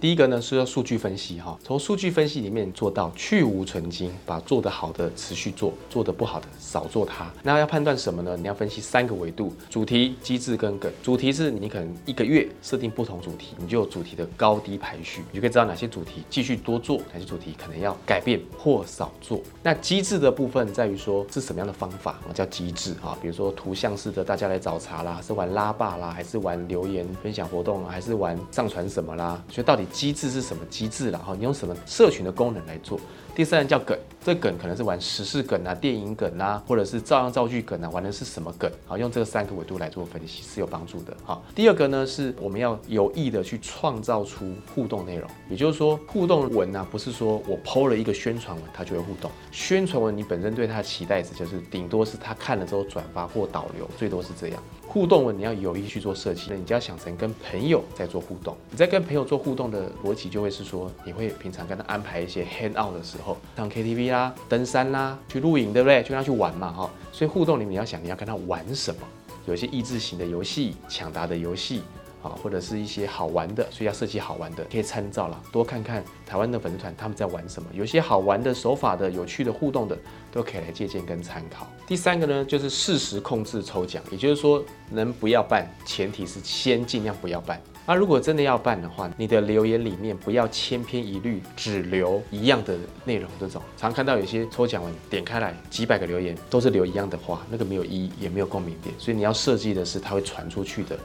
第一个呢是要数据分析哈，从数据分析里面做到去无存精，把做得好的持续做，做得不好的少做它。那要判断什么呢？你要分析三个维度：主题、机制跟梗。主题是你可能一个月设定不同主题，你就有主题的高低排序，你就可以知道哪些主题继续多做，哪些主题可能要改变或少做。那机制的部分在于说是什么样的方法，我叫机制啊，比如说图像式的大家来找茬啦，是玩拉霸啦，还是玩留言分享活动，还是玩上传什么啦？所以到底机制是什么机制？然后你用什么社群的功能来做？第三叫梗，这梗可能是玩时事梗啊、电影梗啊，或者是照样造句梗啊，玩的是什么梗？好，用这三个维度来做分析是有帮助的。好，第二个呢是我们要有意的去创造出互动内容，也就是说互动文呢不是说我抛了一个宣传文它就会互动，宣传文你本身对它的期待值就是顶多是他看了之后转发或导流，最多是这样。互动文你要有意去做设计，那你就要想成跟朋友在做互动。你在跟朋友做互动的逻辑就会是说，你会平常跟他安排一些 hand out 的时候，唱 KTV 啦、登山啦、去露营，对不对？就跟他去玩嘛，哈。所以互动里面你要想你要跟他玩什么，有一些益智型的游戏、抢答的游戏。啊，或者是一些好玩的，所以要设计好玩的，可以参照了，多看看台湾的粉丝团他们在玩什么，有些好玩的手法的、有趣的互动的，都可以来借鉴跟参考。第三个呢，就是适时控制抽奖，也就是说能不要办，前提是先尽量不要办。那如果真的要办的话，你的留言里面不要千篇一律，只留一样的内容。这种常看到有些抽奖文点开来几百个留言都是留一样的话，那个没有意义，也没有共鸣点。所以你要设计的是它会传出去的。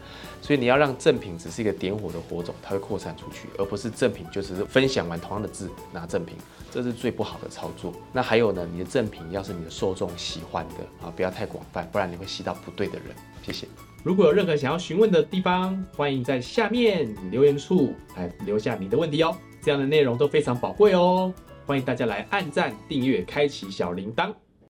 所以你要让赠品只是一个点火的火种，它会扩散出去，而不是赠品就只是分享完同样的字拿赠品，这是最不好的操作。那还有呢，你的赠品要是你的受众喜欢的啊，不要太广泛，不然你会吸到不对的人。谢谢。如果有任何想要询问的地方，欢迎在下面留言处来留下你的问题哦。这样的内容都非常宝贵哦，欢迎大家来按赞、订阅、开启小铃铛。